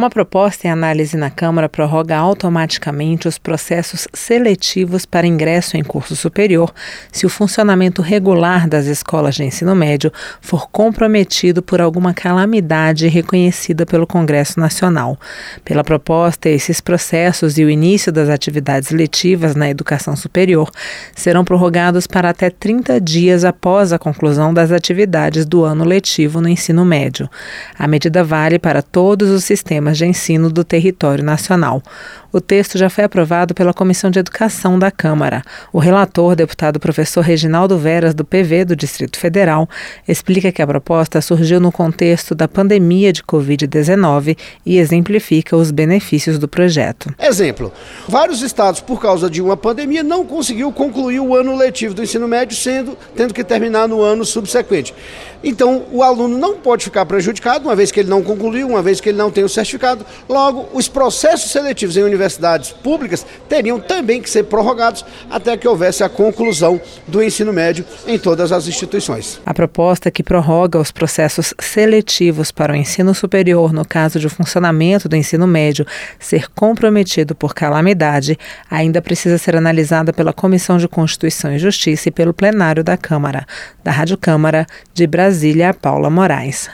Uma proposta em análise na Câmara prorroga automaticamente os processos seletivos para ingresso em curso superior se o funcionamento regular das escolas de ensino médio for comprometido por alguma calamidade reconhecida pelo Congresso Nacional. Pela proposta, esses processos e o início das atividades letivas na educação superior serão prorrogados para até 30 dias após a conclusão das atividades do ano letivo no ensino médio. A medida vale para todos os sistemas sistemas de ensino do território nacional. O texto já foi aprovado pela Comissão de Educação da Câmara. O relator, deputado professor Reginaldo Veras, do PV do Distrito Federal, explica que a proposta surgiu no contexto da pandemia de Covid-19 e exemplifica os benefícios do projeto. Exemplo: vários estados, por causa de uma pandemia, não conseguiu concluir o ano letivo do ensino médio, sendo tendo que terminar no ano subsequente. Então, o aluno não pode ficar prejudicado, uma vez que ele não concluiu, uma vez que ele não tem o certificado. Logo, os processos seletivos em universidades públicas teriam também que ser prorrogados até que houvesse a conclusão do ensino médio em todas as instituições. A proposta que prorroga os processos seletivos para o ensino superior no caso de o funcionamento do ensino médio ser comprometido por calamidade ainda precisa ser analisada pela Comissão de Constituição e Justiça e pelo plenário da Câmara. Da Rádio Câmara, de Brasília, Paula Moraes.